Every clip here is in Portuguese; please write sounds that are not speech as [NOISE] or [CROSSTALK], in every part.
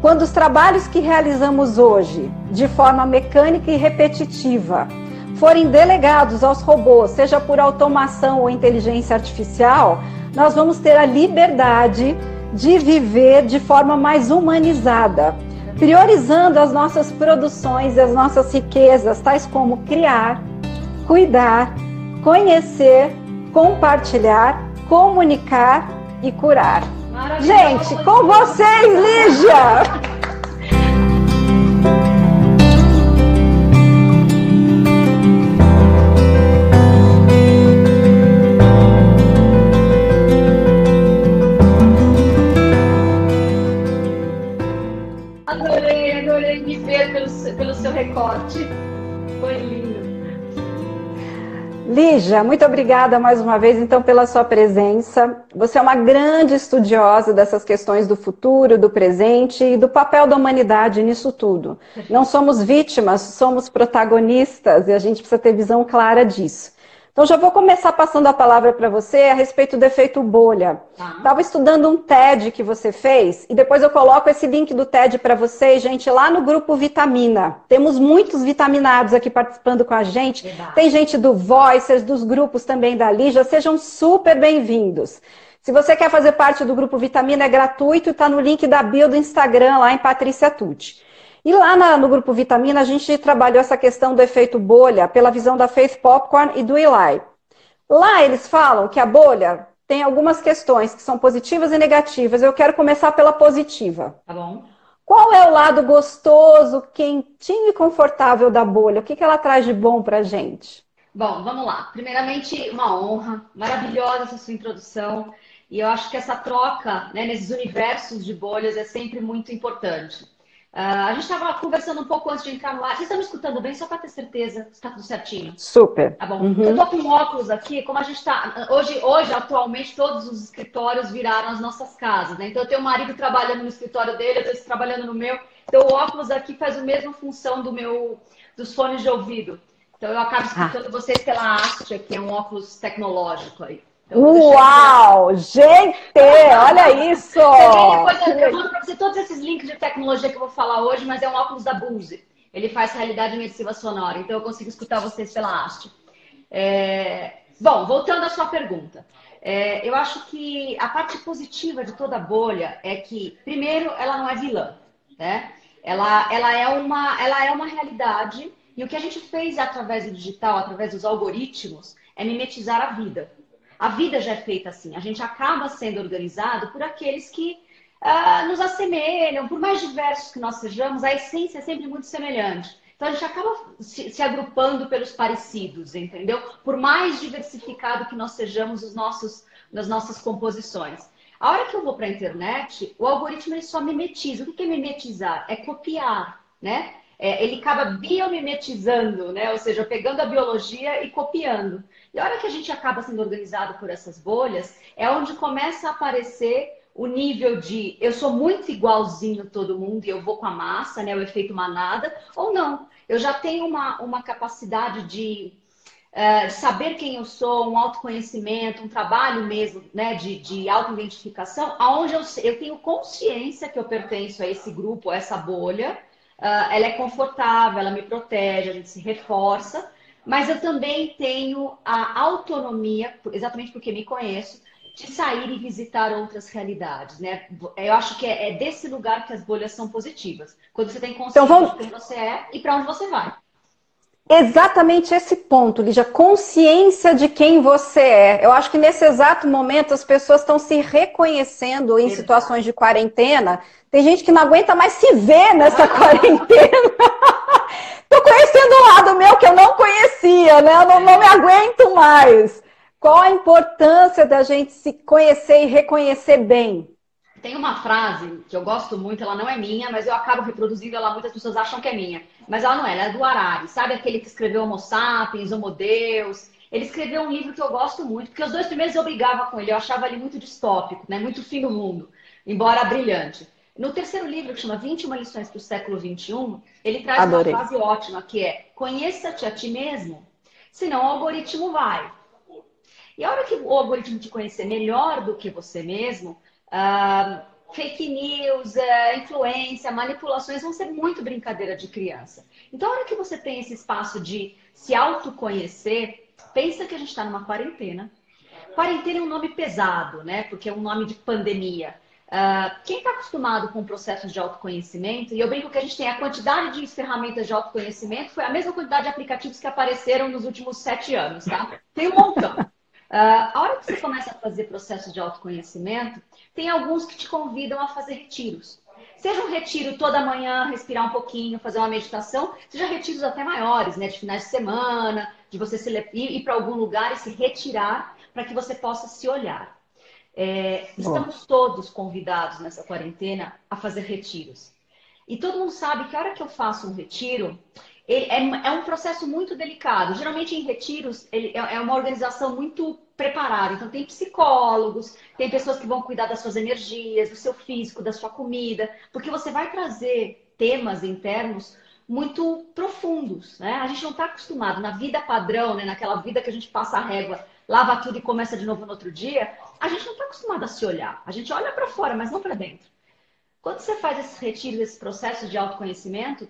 Quando os trabalhos que realizamos hoje, de forma mecânica e repetitiva, forem delegados aos robôs, seja por automação ou inteligência artificial, nós vamos ter a liberdade de viver de forma mais humanizada, priorizando as nossas produções e as nossas riquezas, tais como criar, cuidar, conhecer, compartilhar, comunicar e curar. Gente, com vocês, Lígia! Adorei, adorei me ver pelo, pelo seu recorte. Lígia, muito obrigada mais uma vez, então, pela sua presença. Você é uma grande estudiosa dessas questões do futuro, do presente e do papel da humanidade nisso tudo. Não somos vítimas, somos protagonistas e a gente precisa ter visão clara disso. Então já vou começar passando a palavra para você a respeito do efeito bolha. Estava tá. estudando um TED que você fez e depois eu coloco esse link do TED para vocês, gente, lá no grupo Vitamina. Temos muitos vitaminados aqui participando com a gente. Verdade. Tem gente do Voices, dos grupos também da Lígia. Sejam super bem-vindos. Se você quer fazer parte do grupo Vitamina, é gratuito e está no link da bio do Instagram lá em Patrícia Tucci. E lá na, no grupo Vitamina, a gente trabalhou essa questão do efeito bolha pela visão da Faith Popcorn e do Eli. Lá eles falam que a bolha tem algumas questões que são positivas e negativas. Eu quero começar pela positiva. Tá bom. Qual é o lado gostoso, quentinho e confortável da bolha? O que, que ela traz de bom pra gente? Bom, vamos lá. Primeiramente, uma honra, maravilhosa essa sua introdução. E eu acho que essa troca né, nesses universos de bolhas é sempre muito importante. Uh, a gente estava conversando um pouco antes de entrar no ar. Vocês estão me escutando bem? Só para ter certeza está tudo certinho. Super. Tá bom. Uhum. Eu tô com óculos aqui, como a gente está. Hoje, hoje, atualmente, todos os escritórios viraram as nossas casas, né? Então eu tenho um marido trabalhando no escritório dele, eu estou trabalhando no meu. Então o óculos aqui faz a mesma função do meu dos fones de ouvido. Então eu acabo ah. escutando ah. vocês pela haste, que é um óculos tecnológico aí. Uau! Gente, olha isso! Depois eu, eu mando para você todos esses links de tecnologia que eu vou falar hoje, mas é um óculos da Bose. Ele faz realidade imersiva sonora, então eu consigo escutar vocês pela haste. É... Bom, voltando à sua pergunta. É, eu acho que a parte positiva de toda a bolha é que, primeiro, ela não é vilã, né? Ela, ela, é uma, ela é uma realidade e o que a gente fez através do digital, através dos algoritmos, é mimetizar a vida. A vida já é feita assim. A gente acaba sendo organizado por aqueles que uh, nos assemelham, por mais diversos que nós sejamos, a essência é sempre muito semelhante. Então a gente acaba se, se agrupando pelos parecidos, entendeu? Por mais diversificado que nós sejamos os nossos, nas nossas composições. A hora que eu vou para a internet, o algoritmo ele só mimetiza. O que é mimetizar? É copiar, né? É, ele acaba biomimetizando, né? Ou seja, pegando a biologia e copiando. E a hora que a gente acaba sendo organizado por essas bolhas, é onde começa a aparecer o nível de eu sou muito igualzinho todo mundo e eu vou com a massa, né? O efeito manada, ou não. Eu já tenho uma, uma capacidade de, uh, saber quem eu sou, um autoconhecimento, um trabalho mesmo, né? De, de auto-identificação, onde eu, eu tenho consciência que eu pertenço a esse grupo, a essa bolha. Uh, ela é confortável, ela me protege, a gente se reforça mas eu também tenho a autonomia, exatamente porque me conheço, de sair e visitar outras realidades, né? Eu acho que é, é desse lugar que as bolhas são positivas. Quando você tem consciência então, vamos... de quem você é e para onde você vai. Exatamente esse ponto, Lígia, consciência de quem você é. Eu acho que nesse exato momento as pessoas estão se reconhecendo em situações de quarentena. Tem gente que não aguenta mais se ver nessa [LAUGHS] quarentena. Tô conhecendo um lado meu que eu não conhecia, né? Eu não, não me aguento mais. Qual a importância da gente se conhecer e reconhecer bem? Tem uma frase que eu gosto muito, ela não é minha, mas eu acabo reproduzindo ela, muitas pessoas acham que é minha. Mas ela não é, ela é do Harari. Sabe aquele que escreveu Homo Sapiens, Homo Deus? Ele escreveu um livro que eu gosto muito, porque os dois primeiros eu brigava com ele, eu achava ele muito distópico, né? muito fim do mundo, embora brilhante. No terceiro livro, que chama 21 lições para o século XXI, ele traz Adorei. uma frase ótima, que é conheça-te a ti mesmo, senão o algoritmo vai. E a hora que o algoritmo te conhecer melhor do que você mesmo, uh, fake news, é, influência, manipulações vão ser muito brincadeira de criança. Então, a hora que você tem esse espaço de se autoconhecer, pensa que a gente está numa quarentena. Quarentena é um nome pesado, né? Porque é um nome de pandemia. Uh, quem está acostumado com processos de autoconhecimento, e eu brinco que a gente tem a quantidade de ferramentas de autoconhecimento, foi a mesma quantidade de aplicativos que apareceram nos últimos sete anos, tá? Tem um montão. Uh, a hora que você começa a fazer processos de autoconhecimento, tem alguns que te convidam a fazer retiros. Seja um retiro toda manhã, respirar um pouquinho, fazer uma meditação, seja retiros até maiores, né? De finais de semana, de você se, ir, ir para algum lugar e se retirar para que você possa se olhar. É, estamos todos convidados nessa quarentena a fazer retiros. E todo mundo sabe que a hora que eu faço um retiro, é, é, um processo muito delicado. Geralmente em retiros é, é uma organização muito preparada. Então tem psicólogos, tem pessoas que vão cuidar das suas energias, do seu físico, da sua comida, porque você vai trazer temas internos muito profundos, né? A gente não está acostumado na vida padrão, né? Naquela vida que a gente passa a régua lava tudo e começa de novo no outro dia, a gente não está acostumado a se olhar. A gente olha para fora, mas não para dentro. Quando você faz esses retiros, esses processos de autoconhecimento,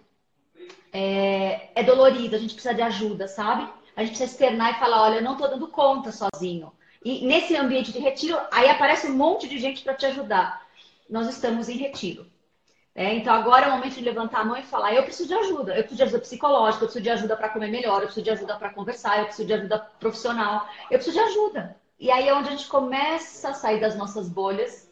é, é dolorido, a gente precisa de ajuda, sabe? A gente precisa externar e falar, olha, eu não estou dando conta sozinho. E nesse ambiente de retiro, aí aparece um monte de gente para te ajudar. Nós estamos em retiro. É, então agora é o momento de levantar a mão e falar: eu preciso de ajuda, eu preciso de ajuda psicológica, eu preciso de ajuda para comer melhor, eu preciso de ajuda para conversar, eu preciso de ajuda profissional, eu preciso de ajuda. E aí é onde a gente começa a sair das nossas bolhas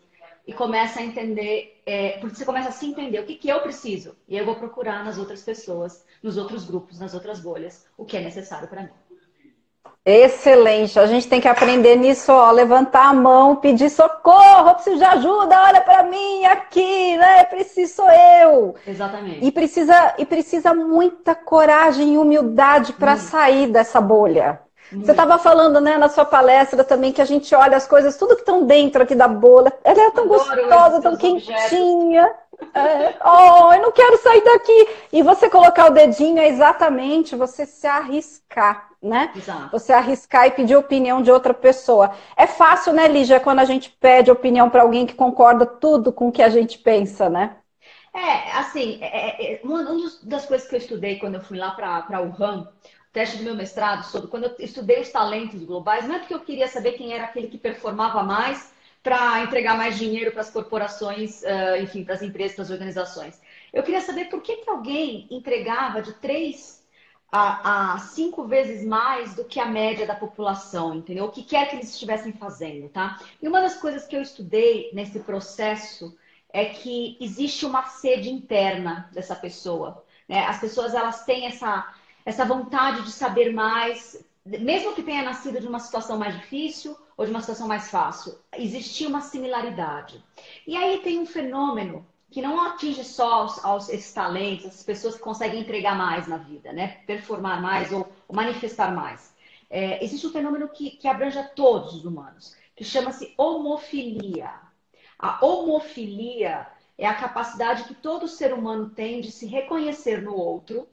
e começa a entender, é, porque você começa a se entender o que, que eu preciso. E eu vou procurar nas outras pessoas, nos outros grupos, nas outras bolhas, o que é necessário para mim. Excelente. A gente tem que aprender nisso, ó, levantar a mão, pedir socorro, preciso de ajuda, olha para mim aqui, né? Preciso sou eu. Exatamente. E precisa e precisa muita coragem e humildade para hum. sair dessa bolha. Você estava falando, né, na sua palestra também que a gente olha as coisas, tudo que estão dentro aqui da bolha. Ela é tão Adoro gostosa, tão quentinha. Objetos. É, oh, eu não quero sair daqui. E você colocar o dedinho é exatamente você se arriscar, né? Exato. Você arriscar e pedir opinião de outra pessoa. É fácil, né, Lígia, quando a gente pede opinião para alguém que concorda tudo com o que a gente pensa, né? É, assim, é, é, uma das coisas que eu estudei quando eu fui lá para o RAM, teste do meu mestrado, sobre quando eu estudei os talentos globais, não é porque eu queria saber quem era aquele que performava mais, para entregar mais dinheiro para as corporações, enfim, para as empresas, para as organizações. Eu queria saber por que, que alguém entregava de três a, a, cinco vezes mais do que a média da população, entendeu? O que quer que eles estivessem fazendo, tá? E uma das coisas que eu estudei nesse processo é que existe uma sede interna dessa pessoa. Né? As pessoas elas têm essa, essa vontade de saber mais, mesmo que tenha nascido de uma situação mais difícil ou de uma situação mais fácil, existia uma similaridade. E aí tem um fenômeno que não atinge só aos, aos, esses talentos, as pessoas que conseguem entregar mais na vida, né? Performar mais ou, ou manifestar mais. É, existe um fenômeno que, que abrange a todos os humanos, que chama-se homofilia. A homofilia é a capacidade que todo ser humano tem de se reconhecer no outro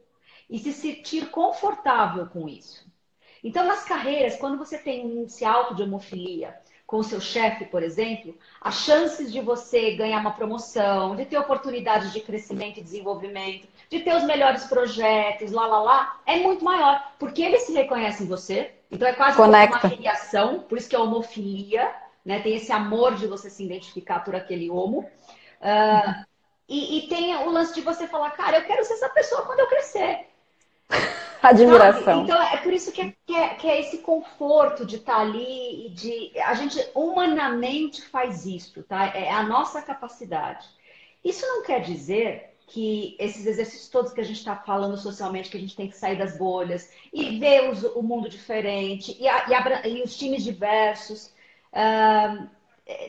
e se sentir confortável com isso. Então, nas carreiras, quando você tem um índice alto de homofilia com o seu chefe, por exemplo, as chances de você ganhar uma promoção, de ter oportunidades de crescimento e desenvolvimento, de ter os melhores projetos, lá, lá, lá, é muito maior. Porque eles se reconhecem em você. Então, é quase Conecta. uma filiação, por isso que é homofilia, né? Tem esse amor de você se identificar por aquele homo. Uh, e, e tem o lance de você falar, cara, eu quero ser essa pessoa quando eu crescer. [LAUGHS] Admiração. Então é por isso que é, que é, que é esse conforto de estar tá ali e de. A gente humanamente faz isso, tá? É a nossa capacidade. Isso não quer dizer que esses exercícios todos que a gente está falando socialmente, que a gente tem que sair das bolhas e ver os, o mundo diferente e, a, e, e os times diversos, uh,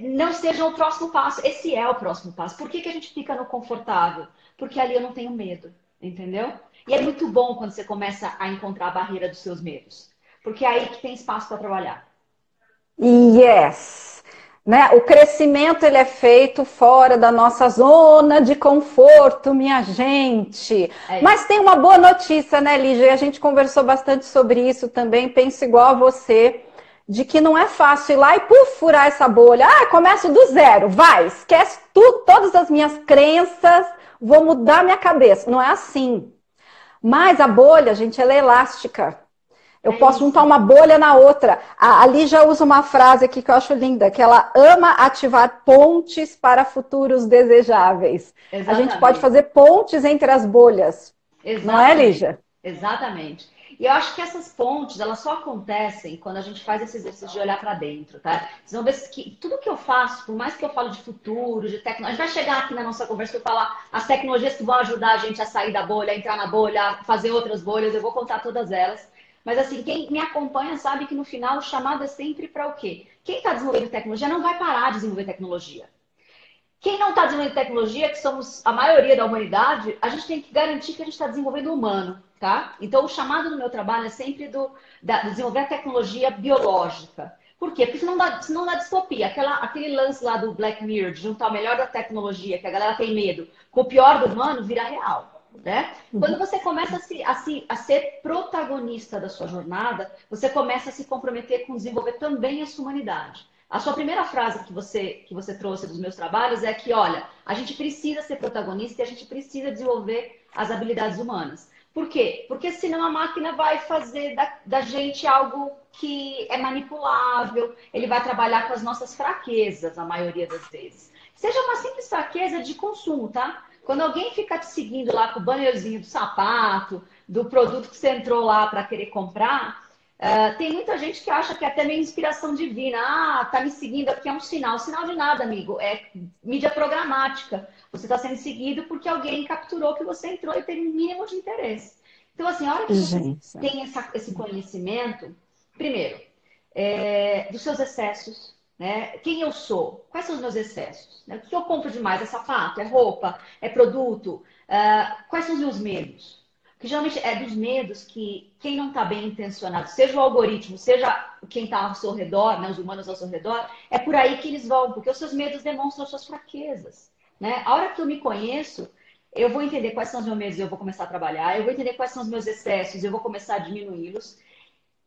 não sejam o próximo passo. Esse é o próximo passo. Por que, que a gente fica no confortável? Porque ali eu não tenho medo, entendeu? E é muito bom quando você começa a encontrar a barreira dos seus medos, porque é aí que tem espaço para trabalhar. Yes. Né? O crescimento ele é feito fora da nossa zona de conforto, minha gente. É Mas tem uma boa notícia, né, Lígia? A gente conversou bastante sobre isso também. Penso igual a você. de que não é fácil ir lá e puf, furar essa bolha. Ah, começo do zero, vai, esquece tudo, todas as minhas crenças, vou mudar minha cabeça. Não é assim. Mas a bolha, gente, ela é elástica. Eu é posso isso. juntar uma bolha na outra. A, ali já usa uma frase aqui que eu acho linda, que ela ama ativar pontes para futuros desejáveis. Exatamente. A gente pode fazer pontes entre as bolhas. Exatamente. Não é, Lígia? Exatamente. E eu acho que essas pontes, elas só acontecem quando a gente faz esse exercício de olhar para dentro, tá? Vocês vão ver que tudo que eu faço, por mais que eu falo de futuro, de tecnologia, a gente vai chegar aqui na nossa conversa e falar as tecnologias que vão ajudar a gente a sair da bolha, a entrar na bolha, a fazer outras bolhas, eu vou contar todas elas. Mas assim, quem me acompanha sabe que no final o chamado é sempre para o quê? Quem está desenvolvendo tecnologia não vai parar de desenvolver tecnologia. Quem não está desenvolvendo tecnologia, que somos a maioria da humanidade, a gente tem que garantir que a gente está desenvolvendo o humano, tá? Então o chamado no meu trabalho é sempre do, da, desenvolver a tecnologia biológica. Por quê? Porque senão dá, senão dá distopia. Aquela, aquele lance lá do Black Mirror, de juntar o melhor da tecnologia, que a galera tem medo, com o pior do humano, vira real. Né? Uhum. Quando você começa a, se, a, se, a, ser protagonista da sua jornada, você começa a se comprometer com desenvolver também a sua humanidade. A sua primeira frase que você, que você trouxe dos meus trabalhos é que, olha, a gente precisa ser protagonista e a gente precisa desenvolver as habilidades humanas. Por quê? Porque senão a máquina vai fazer da, da gente algo que é manipulável, ele vai trabalhar com as nossas fraquezas, a maioria das vezes. Seja uma simples fraqueza de consumo, tá? Quando alguém fica te seguindo lá com o bannerzinho do sapato, do produto que você entrou lá para querer comprar, uh, tem muita gente que acha que é até meio inspiração divina. Ah, tá me seguindo aqui é um sinal. Sinal de nada, amigo. É mídia programática. Você está sendo seguido porque alguém capturou que você entrou e teve um mínimo de interesse. Então, assim, a hora que você tem essa, esse conhecimento, primeiro, é, dos seus excessos, né? Quem eu sou? Quais são os meus excessos? Né? O que eu compro demais? É sapato? É roupa? É produto? Uh, quais são os meus medos? Porque geralmente é dos medos que quem não está bem intencionado, seja o algoritmo, seja quem está ao seu redor, né, os humanos ao seu redor, é por aí que eles vão, porque os seus medos demonstram as suas fraquezas. Né? A hora que eu me conheço, eu vou entender quais são os meus medos e eu vou começar a trabalhar, eu vou entender quais são os meus excessos eu vou começar a diminuí-los.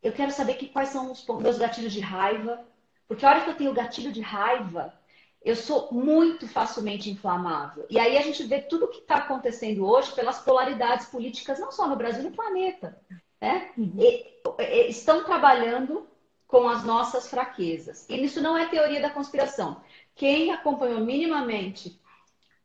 Eu quero saber que, quais são os meus gatilhos de raiva, porque a hora que eu tenho gatilho de raiva, eu sou muito facilmente inflamável. E aí a gente vê tudo o que está acontecendo hoje pelas polaridades políticas, não só no Brasil, no planeta. Né? Uhum. E, e, estão trabalhando com as nossas fraquezas. E isso não é teoria da conspiração. Quem acompanhou minimamente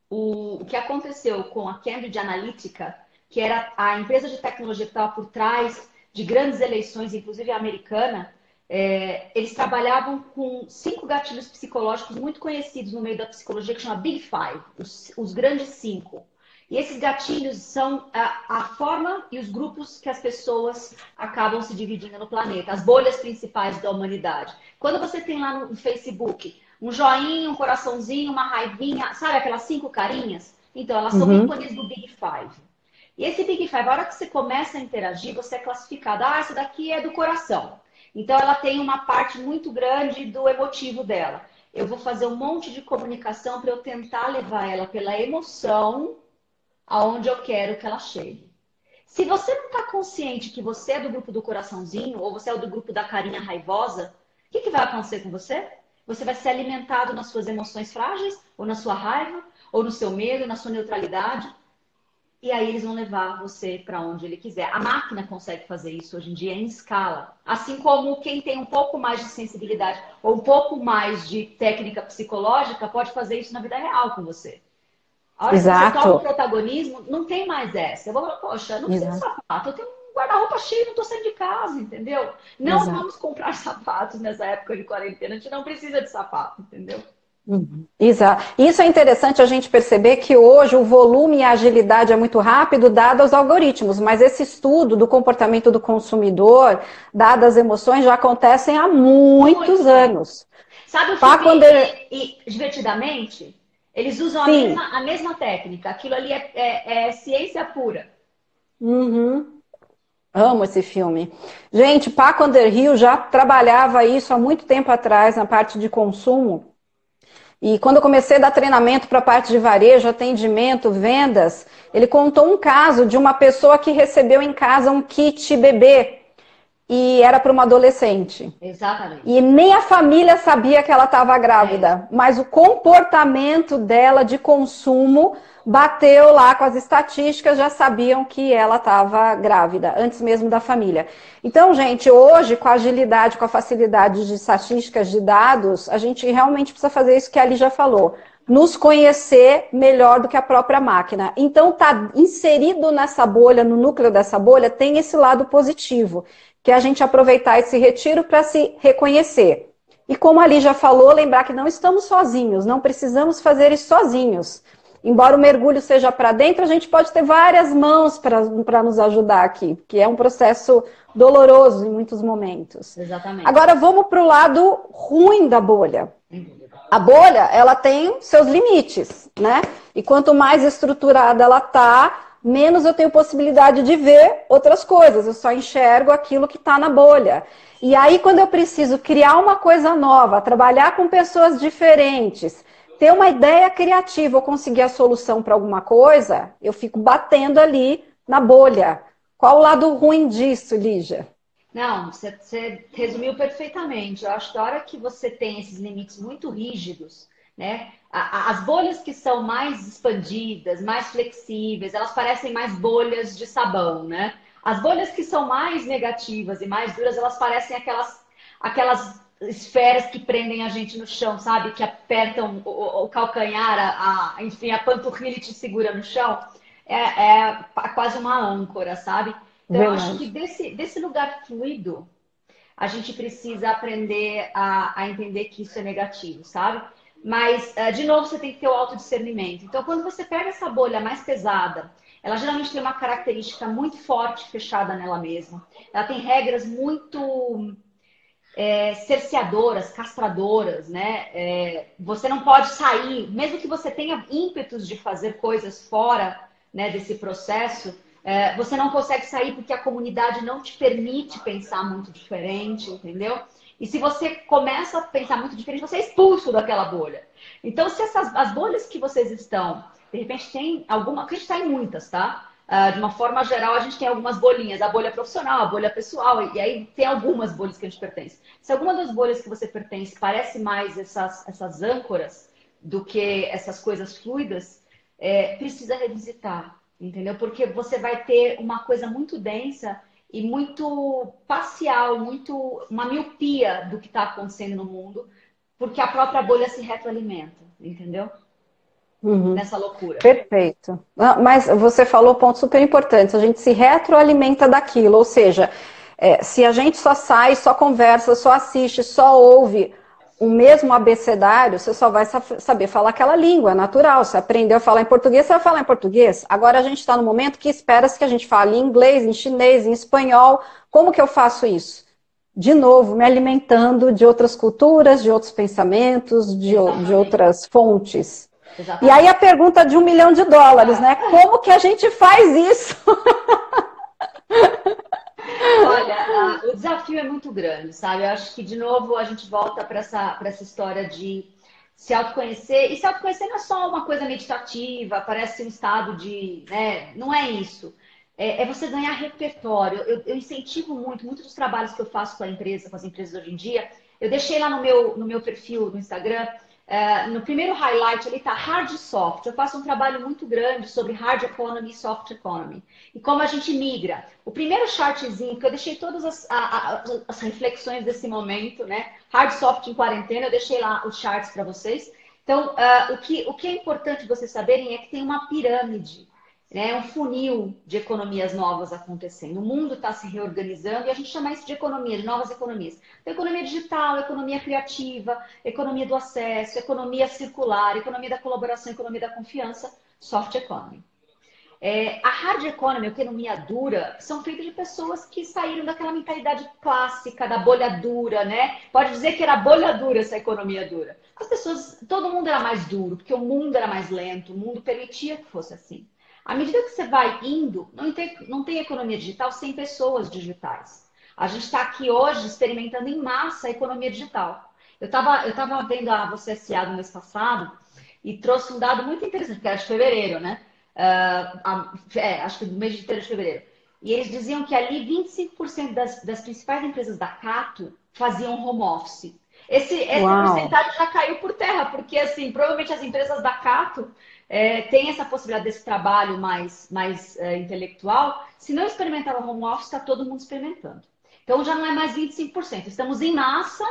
o, o que aconteceu com a Cambridge Analytica, que era a empresa de tecnologia que estava por trás de grandes eleições, inclusive a americana, é, eles trabalhavam com cinco gatilhos psicológicos muito conhecidos no meio da psicologia, que chama Big Five, os, os grandes cinco. E esses gatilhos são a, a, forma e os grupos que as pessoas acabam se dividindo no planeta, as bolhas principais da humanidade. Quando você tem lá no Facebook um joinha, um coraçãozinho, uma raivinha, sabe aquelas cinco carinhas? Então, elas são uhum. ícones do Big Five. E esse Big Five, a hora que você começa a interagir, você é classificado. Ah, essa daqui é do coração. Então, ela tem uma parte muito grande do emotivo dela. Eu vou fazer um monte de comunicação para eu tentar levar ela pela emoção aonde eu quero que ela chegue. Se você não está consciente que você é do grupo do coraçãozinho ou você é do grupo da carinha raivosa, o que, que vai acontecer com você? Você vai ser alimentado nas suas emoções frágeis, ou na sua raiva, ou no seu medo, na sua neutralidade e aí eles vão levar você para onde ele quiser. A máquina consegue fazer isso hoje em dia em escala. Assim como quem tem um pouco mais de sensibilidade ou um pouco mais de técnica psicológica pode fazer isso na vida real com você. A hora Exato. que você toma o protagonismo, não tem mais essa. Eu vou falar, poxa, não preciso de sapato, eu tenho um guarda-roupa cheio, não estou saindo de casa, entendeu? Não Exato. vamos comprar [LAUGHS] sapatos nessa época de quarentena, a gente não precisa de sapato, entendeu? Uhum. Exato. Isso é interessante a gente perceber que hoje o volume e a agilidade é muito rápido, dado os algoritmos, mas esse estudo do comportamento do consumidor, dadas as emoções, já acontecem há muitos muito anos. Sabe o que quando e, divertidamente? Eles usam a mesma, a mesma, técnica. Aquilo ali é, é, é ciência pura. Uhum. Amo esse filme. Gente, Paco Underhill já trabalhava isso há muito tempo atrás na parte de consumo e quando eu comecei a dar treinamento para a parte de varejo, atendimento, vendas, ele contou um caso de uma pessoa que recebeu em casa um kit bebê. e era para uma adolescente. Exatamente. E nem a família sabia que ela estava grávida, é. mas o comportamento dela de consumo bateu lá com as estatísticas, já sabiam que ela estava grávida, antes mesmo da família. Então, gente, hoje, com a agilidade, com a facilidade de estatísticas de dados, a gente realmente precisa fazer isso que a Ali já falou. Nos conhecer melhor do que a própria máquina. Então, tá inserido nessa bolha, no núcleo dessa bolha, tem esse lado positivo, que é a gente aproveitar esse retiro para se reconhecer. E como a Ali já falou, lembrar que não estamos sozinhos, não precisamos fazer isso sozinhos. Embora o mergulho seja para dentro, a gente pode ter várias mãos para nos ajudar aqui, que é um processo doloroso em muitos momentos. Exatamente. Agora vamos para o lado ruim da bolha. A bolha, ela tem seus limites, né? E quanto mais estruturada ela tá, menos eu tenho possibilidade de ver outras coisas. Eu só enxergo aquilo que está na bolha. E aí, quando eu preciso criar uma coisa nova, trabalhar com pessoas diferentes, ter uma ideia criativa ou conseguir a solução para alguma coisa, eu fico batendo ali na bolha. Qual o lado ruim disso, Lígia? Não, você, você resumiu perfeitamente. Eu acho que a hora que você tem esses limites muito rígidos, né? As bolhas que são mais expandidas, mais flexíveis, elas parecem mais bolhas de sabão, né? As bolhas que são mais negativas e mais duras, elas parecem aquelas, aquelas esferas que prendem a gente no chão, sabe? Que apertam o, o calcanhar, a, a, enfim, a panturrilha te segura no chão. É, é quase uma âncora, sabe? Então, eu acho que desse, desse lugar fluido, a gente precisa aprender a, a entender que isso é negativo, sabe? Mas, uh, de novo, você tem que ter o autodiscernimento. Então, quando você pega essa bolha mais pesada, ela geralmente tem uma característica muito forte, fechada nela mesma. Ela tem regras muito é, cerceadoras, castradoras, né? É, você não pode sair, mesmo que você tenha ímpetos de fazer coisas fora né, desse processo, é, você não consegue sair porque a comunidade não te permite pensar muito diferente, entendeu? E se você começa a pensar muito diferente, você é expulso daquela bolha. Então, se essas as bolhas que vocês estão, de repente tem alguma, que a gente está em muitas, tá? Uh, de uma forma geral, a gente tem algumas bolinhas, a bolha profissional, a bolha pessoal, e, e aí tem algumas bolhas que a gente pertence. Se alguma das bolhas que você pertence parece mais essas, essas âncoras do que essas coisas fluidas, é, precisa revisitar entendeu? Porque você vai ter uma coisa muito densa e muito parcial, muito uma miopia do que está acontecendo no mundo, porque a própria bolha se retroalimenta, entendeu? Uhum. Nessa loucura. Perfeito. Mas você falou pontos super importantes. A gente se retroalimenta daquilo, ou seja, é, se a gente só sai, só conversa, só assiste, só ouve o mesmo abecedário, você só vai saber falar aquela língua, é natural. Você aprendeu a falar em português, você vai falar em português. Agora a gente está no momento que espera-se que a gente fale em inglês, em chinês, em espanhol. Como que eu faço isso? De novo, me alimentando de outras culturas, de outros pensamentos, de, de outras fontes. Exatamente. E aí a pergunta de um milhão de dólares, né? Como que a gente faz isso? Olha, o desafio é muito grande, sabe? Eu acho que, de novo, a gente volta para essa, essa história de se autoconhecer. E se autoconhecer não é só uma coisa meditativa, parece um estado de. Né? Não é isso. É, é você ganhar repertório. Eu, eu, incentivo muito, muitos dos trabalhos que eu faço com a empresa, com as empresas hoje em dia. Eu deixei lá no meu, no meu perfil no Instagram é, no primeiro highlight ali está hard e soft. Eu faço um trabalho muito grande sobre hard economy e soft economy. E como a gente migra. O primeiro chartzinho, que eu deixei todas as, a, a, as reflexões desse momento, né? Hard soft em quarentena, eu deixei lá os charts para vocês. Então, uh, o, que, o que é importante vocês saberem é que tem uma pirâmide né, um funil de economias novas acontecendo. O mundo está se reorganizando e a gente chama isso de economia, de novas economias. Então, economia digital, economia criativa, economia do acesso, economia circular, economia da colaboração, economia da confiança, soft economy. É, a hard economy, a economia dura, são feitas de pessoas que saíram daquela mentalidade clássica da bolha dura, né? Pode dizer que era bolha dura essa economia dura. As pessoas, todo mundo era mais duro, porque o mundo era mais lento, o mundo permitia que fosse assim. À medida que você vai indo, não tem, não tem economia digital sem pessoas digitais. A gente está aqui hoje experimentando em massa a economia digital. Eu estava eu tava vendo a Você SA no mês passado e trouxe um dado muito interessante, que era de fevereiro, né? Uh, a, é, acho que no mês de de fevereiro. e eles diziam que ali 25% das, das principais empresas da Cato faziam home office. Esse, essa porcentagem já caiu por terra, porque assim, provavelmente as empresas da Cato é, têm essa possibilidade desse trabalho mais, mais é, intelectual. Se não experimentava home office, está todo mundo experimentando. Então já não é mais 25%. Estamos em massa,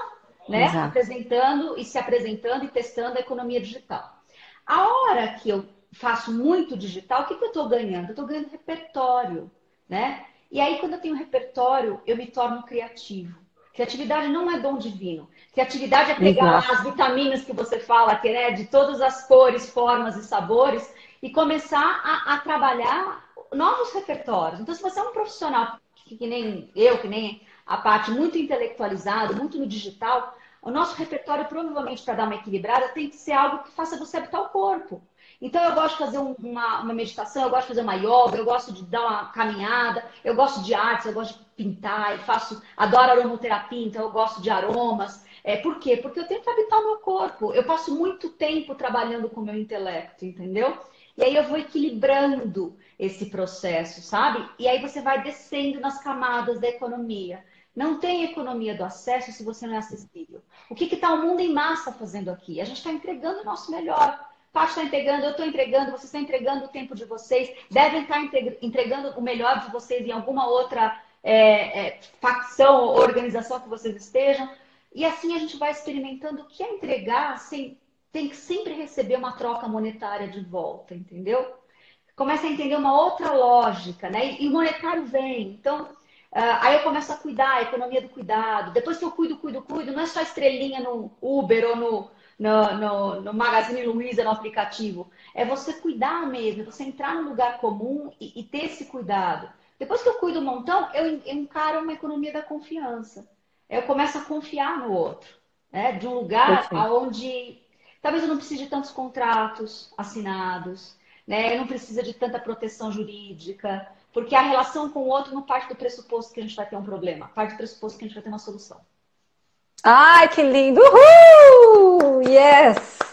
né? Exato. Apresentando e se apresentando e testando a economia digital. A hora que eu faço muito digital, o que, que eu estou ganhando? Eu estou ganhando repertório né? E aí, quando eu tenho repertório, eu me torno criativo. Criatividade não é dom divino. Criatividade é pegar Exato. as vitaminas que você fala, que é de todas as cores, formas e sabores, e começar a, a trabalhar novos repertórios. Então, se você é um profissional que, que nem eu, que nem a parte muito intelectualizado, muito no digital, o nosso repertório, provavelmente, para dar uma equilibrada, tem que ser algo que faça você habitar o corpo. Então, eu gosto de fazer uma, uma, meditação, eu gosto de fazer uma yoga, eu gosto de dar uma caminhada, eu gosto de artes, eu gosto de pintar, eu faço, adoro aromaterapia, então eu gosto de aromas. É, por quê? Porque eu tenho que habitar o meu corpo. Eu passo muito tempo trabalhando com o meu intelecto, entendeu? E aí eu vou equilibrando esse processo, sabe? E aí você vai descendo nas camadas da economia. Não tem economia do acesso se você não é acessível. O que está o mundo em massa fazendo aqui? A gente está entregando o nosso melhor. Paty está entregando, eu estou entregando, vocês estão entregando o tempo de vocês, devem estar entregando o melhor de vocês em alguma outra é, é, facção ou organização que vocês estejam. E assim a gente vai experimentando o que é entregar tem que sempre receber uma troca monetária de volta, entendeu? Começa a entender uma outra lógica, né? E o monetário vem. Então, uh, aí eu começo a cuidar, a economia do cuidado. Depois que eu cuido, cuido, cuido, não é só estrelinha no Uber ou no, no, no, no Magazine Luiza, no aplicativo. É você cuidar mesmo, é você entrar no lugar comum e, e, ter esse cuidado. Depois que eu cuido um montão, eu, encaro uma economia da confiança. Eu começo a confiar no outro. Né? De um lugar onde talvez eu não precise de tantos contratos assinados, né? eu não precisa de tanta proteção jurídica, porque a relação com o outro não parte do pressuposto que a gente vai ter um problema, parte do pressuposto que a gente vai ter uma solução. Ai, que lindo! Uhul! Yes!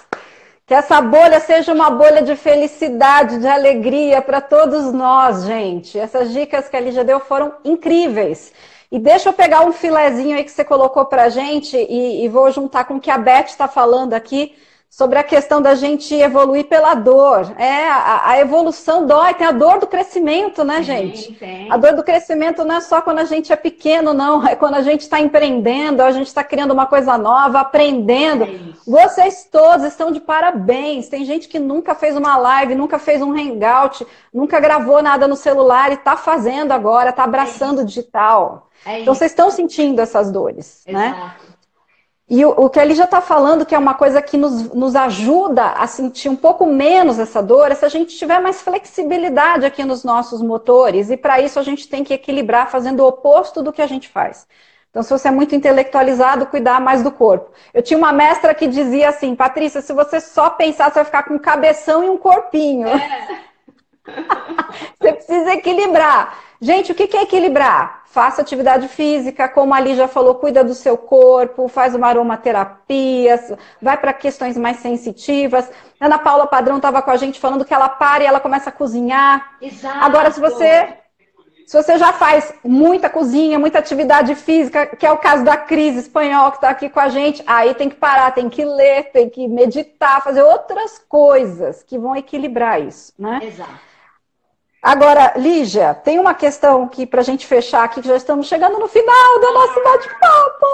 Que essa bolha seja uma bolha de felicidade, de alegria para todos nós, gente. Essas dicas que a Lígia deu foram incríveis. E deixa eu pegar um filezinho aí que você colocou para gente e, e, vou juntar com o que a Beth está falando aqui sobre a questão da gente evoluir pela dor. É, a, a, evolução dói, tem a dor do crescimento, né, gente? Tem, tem. A dor do crescimento não é só quando a gente é pequeno, não. É quando a gente está empreendendo, a gente está criando uma coisa nova, aprendendo. É Vocês todos estão de parabéns. Tem gente que nunca fez uma live, nunca fez um hangout, nunca gravou nada no celular e está fazendo agora, está abraçando o é digital. É então, vocês estão sentindo essas dores, né? Exato. né? E o, o que ele já está falando, que é uma coisa que nos, nos ajuda a sentir um pouco menos essa dor, é se a gente tiver mais flexibilidade aqui nos nossos motores. E para isso a gente tem que equilibrar fazendo o oposto do que a gente faz. Então, se você é muito intelectualizado, cuidar mais do corpo. Eu tinha uma mestra que dizia assim, Patrícia, se você só pensar, você vai ficar com um cabeção e um corpinho. É. [LAUGHS] [LAUGHS] você precisa equilibrar. Gente, o que é equilibrar? Faça atividade física, como ali já falou, cuida do seu corpo, faz uma aromaterapia, vai para questões mais sensitivas. Ana Paula Padrão estava com a gente falando que ela para e ela começa a cozinhar. Exato. Agora, se você se você já faz muita cozinha, muita atividade física, que é o caso da Cris espanhol que está aqui com a gente, aí tem que parar, tem que ler, tem que meditar, fazer outras coisas que vão equilibrar isso, né? Exato. Agora, Lígia, tem uma questão aqui para a gente fechar aqui, que já estamos chegando no final do nosso bate-papo.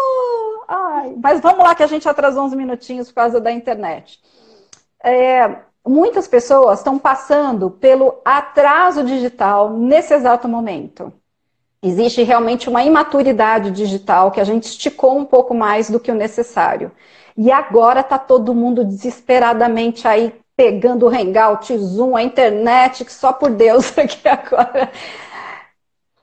Mas vamos lá, que a gente atrasou uns minutinhos por causa da internet. É, muitas pessoas estão passando pelo atraso digital nesse exato momento. Existe realmente uma imaturidade digital que a gente esticou um pouco mais do que o necessário. E agora está todo mundo desesperadamente aí pegando o Hangout, Zoom, a internet, que só por Deus [LAUGHS] aqui agora.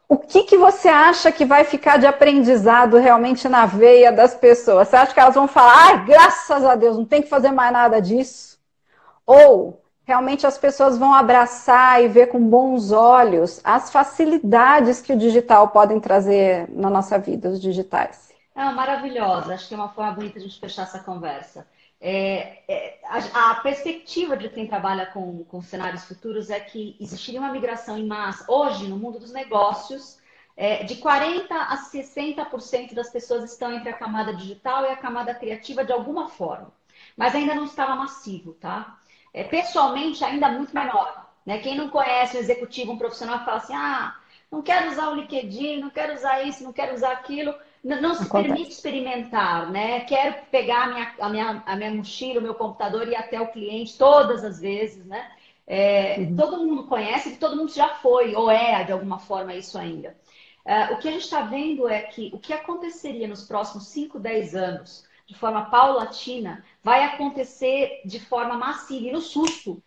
O que, que você acha que vai ficar de aprendizado realmente na veia das pessoas? Você acha que elas vão falar, ai, graças a Deus, não tem que fazer mais nada disso? Ou realmente as pessoas vão abraçar e ver com bons olhos as facilidades que o digital podem trazer na nossa vida, os digitais? É maravilhosa. Acho que é uma forma bonita de a gente fechar essa conversa. É, é, a, a, perspectiva de quem trabalha com, com cenários futuros é que existiria uma migração em massa. Hoje, no mundo dos negócios, é, de 40% a 60% das pessoas estão entre a camada digital e a camada criativa de alguma forma. Mas ainda não estava massivo, tá? É, pessoalmente, ainda muito menor. Né? Quem não conhece um executivo, um profissional fala assim, ah, não quero usar o LinkedIn, não quero usar isso, não quero usar aquilo, não, se Acontece. permite experimentar, né? Quero pegar a minha, a, minha, a minha mochila, o meu computador e ir até o cliente todas as vezes, né? É, uhum. Todo mundo conhece, todo mundo já foi, ou é de alguma forma isso ainda. Uh, o que a gente está vendo é que o que aconteceria nos próximos 5, 10 anos, de forma paulatina, vai acontecer de forma massiva e no susto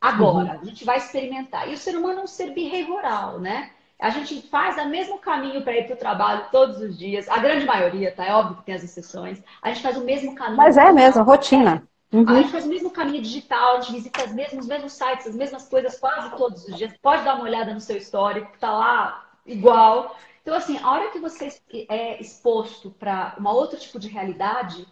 agora. Uhum. A gente vai experimentar. E o ser humano é um ser behavioral, né? A gente faz o mesmo caminho para ir para o trabalho todos os dias. A grande maioria, tá? É óbvio que tem as exceções. A gente faz o mesmo caminho. Mas é mesmo, rotina. Uhum. A gente faz o mesmo caminho digital, a gente visita os mesmos, os mesmos sites, as mesmas coisas quase todos os dias. Pode dar uma olhada no seu histórico, tá lá igual. Então, assim, a hora que você é exposto para um outro tipo de realidade,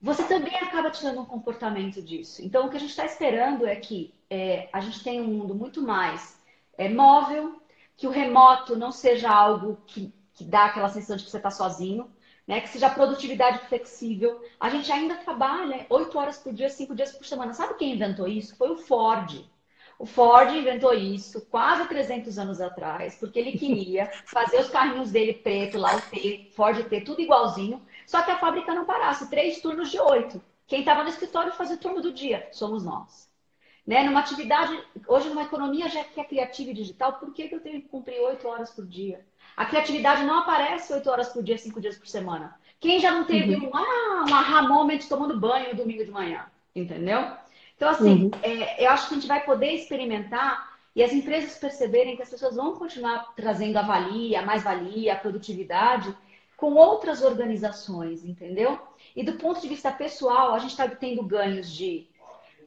você também acaba tirando um comportamento disso. Então, o que a gente está esperando é que é, a gente tenha um mundo muito mais é, móvel, que o remoto não seja algo que, que dá aquela sensação de que você está sozinho, né? que seja produtividade flexível. A gente ainda trabalha oito horas por dia, cinco dias por semana. Sabe quem inventou isso? Foi o Ford. O Ford inventou isso quase 300 anos atrás, porque ele queria [LAUGHS] fazer os carrinhos dele preto, lá o T, Ford T, tudo igualzinho, só que a fábrica não parasse, três turnos de oito. Quem estava no escritório fazia o turno do dia, somos nós. Né? Numa atividade, hoje numa economia já que é criativa e digital, por que, que eu tenho que cumprir oito horas por dia? A criatividade não aparece oito horas por dia, cinco dias por semana. Quem já não teve uhum. um, ah, um aha moment tomando banho no domingo de manhã, entendeu? Então, assim, uhum. é, eu acho que a gente vai poder experimentar e as empresas perceberem que as pessoas vão continuar trazendo a valia, a mais-valia, a produtividade com outras organizações, entendeu? E do ponto de vista pessoal, a gente está tendo ganhos de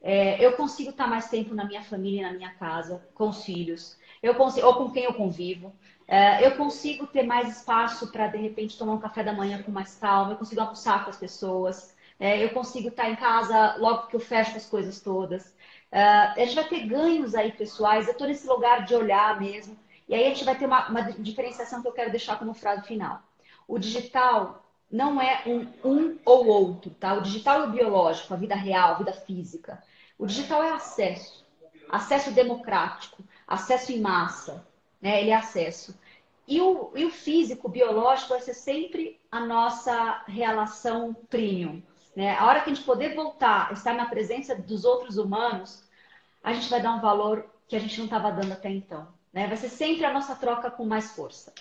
é, eu consigo estar mais tempo na minha família, na minha casa, com os filhos, eu consigo, ou com quem eu convivo. É, eu consigo ter mais espaço para, de repente, tomar um café da manhã com mais calma, eu consigo almoçar com as pessoas, é, eu consigo estar em casa logo que eu fecho as coisas todas. É, a gente vai ter ganhos aí pessoais, eu estou nesse lugar de olhar mesmo, e aí a gente vai ter uma, uma diferenciação que eu quero deixar como frase final. O digital não é um, um ou outro, tá? O digital e o biológico, a vida real, a vida física. O digital é acesso, acesso democrático, acesso em massa, né? Ele é acesso. E o, e o físico, o biológico, vai ser sempre a nossa relação premium. Né? A hora que a gente poder voltar, estar na presença dos outros humanos, a gente vai dar um valor que a gente não estava dando até então. Né? Vai ser sempre a nossa troca com mais força.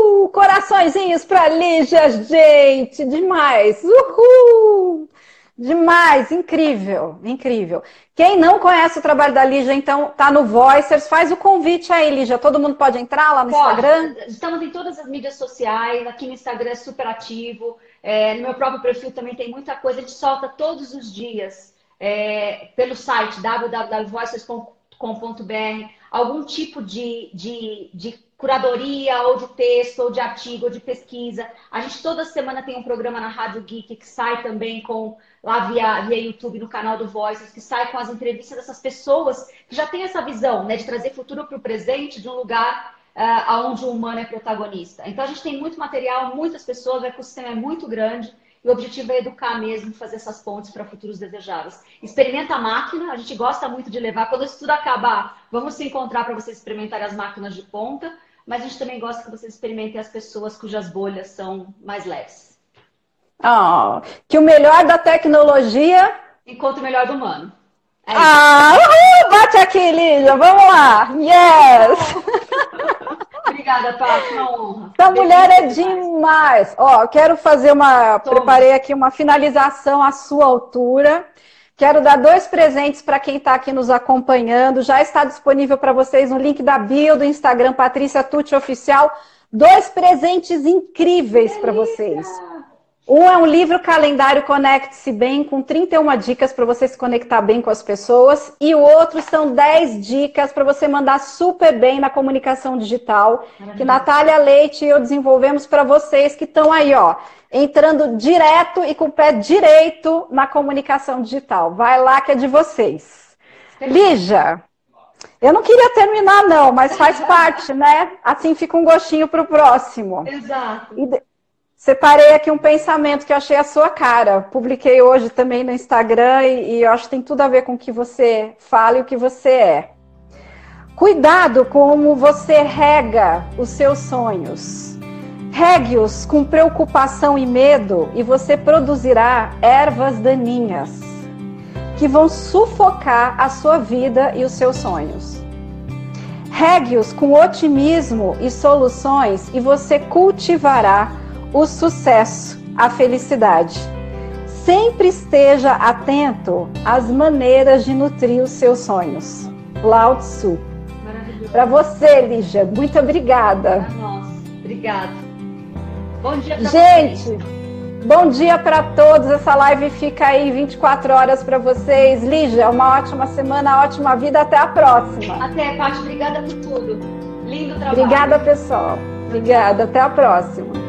Uhul! Coraçõezinhos para Lígia, gente! Demais! Uhul! Demais, incrível, incrível. Quem não conhece o trabalho da Lígia, então, tá no Voicers, faz o convite aí, Lígia. Todo mundo pode entrar lá no pode. Instagram? Estamos em todas as mídias sociais, aqui no Instagram é super ativo, é, no meu próprio perfil também tem muita coisa, a gente solta todos os dias é, pelo site www.voicers.com.br algum tipo de, de, de curadoria, ou de texto, ou de artigo, ou de pesquisa. A gente toda semana tem um programa na Rádio Geek que sai também com lá via, via YouTube no canal do Voices, que sai com as entrevistas dessas pessoas que já têm essa visão, né, de trazer futuro para o presente de um lugar uh, onde o humano é protagonista. Então a gente tem muito material, muitas pessoas, o ecossistema é muito grande. E o objetivo é educar mesmo, fazer essas pontes para futuros desejáveis. Experimenta a máquina, a gente gosta muito de levar. Quando isso tudo acabar, vamos se encontrar para vocês experimentarem as máquinas de ponta mas a gente também gosta que vocês experimentem as pessoas cujas bolhas são mais leves. Oh, que o melhor da tecnologia encontra o melhor do humano. É ah, uhul, bate aqui, Lígia, vamos lá. Yes! [LAUGHS] Obrigada, Paty, uma honra. Essa mulher é demais. Ó, quero fazer uma. Toma. Preparei aqui uma finalização à sua altura. Quero dar dois presentes para quem está aqui nos acompanhando. Já está disponível para vocês no link da bio do Instagram Patrícia Tucci Oficial. Dois presentes incríveis para vocês. Um é um livro calendário Conecte-se Bem, com 31 dicas para você se conectar bem com as pessoas. E o outro são 10 dicas para você mandar super bem na comunicação digital, Maravilha. que Natália Leite e eu desenvolvemos para vocês que estão aí, ó, entrando direto e com o pé direito na comunicação digital. Vai lá que é de vocês. Lígia, eu não queria terminar, não, mas faz [LAUGHS] parte, né? Assim fica um gostinho para o próximo. Exato. E Separei aqui um pensamento que eu achei a sua cara. Publiquei hoje também no Instagram e, e eu acho que tem tudo a ver com o que você fala e o que você é. Cuidado como você rega os seus sonhos. Regue-os com preocupação e medo e você produzirá ervas daninhas que vão sufocar a sua vida e os seus sonhos. Regue-os com otimismo e soluções e você cultivará o sucesso, a felicidade. Sempre esteja atento às maneiras de nutrir os seus sonhos. Lao Tzu. Para você, Lígia, muito obrigada. Nossa, obrigada. Bom dia pra Gente, vocês. bom dia para todos. Essa live fica aí 24 horas para vocês. Lígia, uma ótima semana, ótima vida. Até a próxima. Até, Paty. Obrigada por tudo. Lindo trabalho. Obrigada, pessoal. Obrigada. Até a próxima.